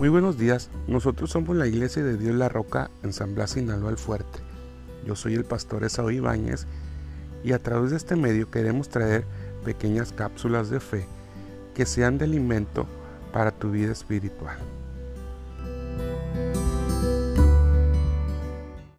Muy buenos días, nosotros somos la Iglesia de Dios La Roca en San Blas, Sinaloa el Fuerte. Yo soy el pastor Esau Ibáñez y a través de este medio queremos traer pequeñas cápsulas de fe que sean de alimento para tu vida espiritual.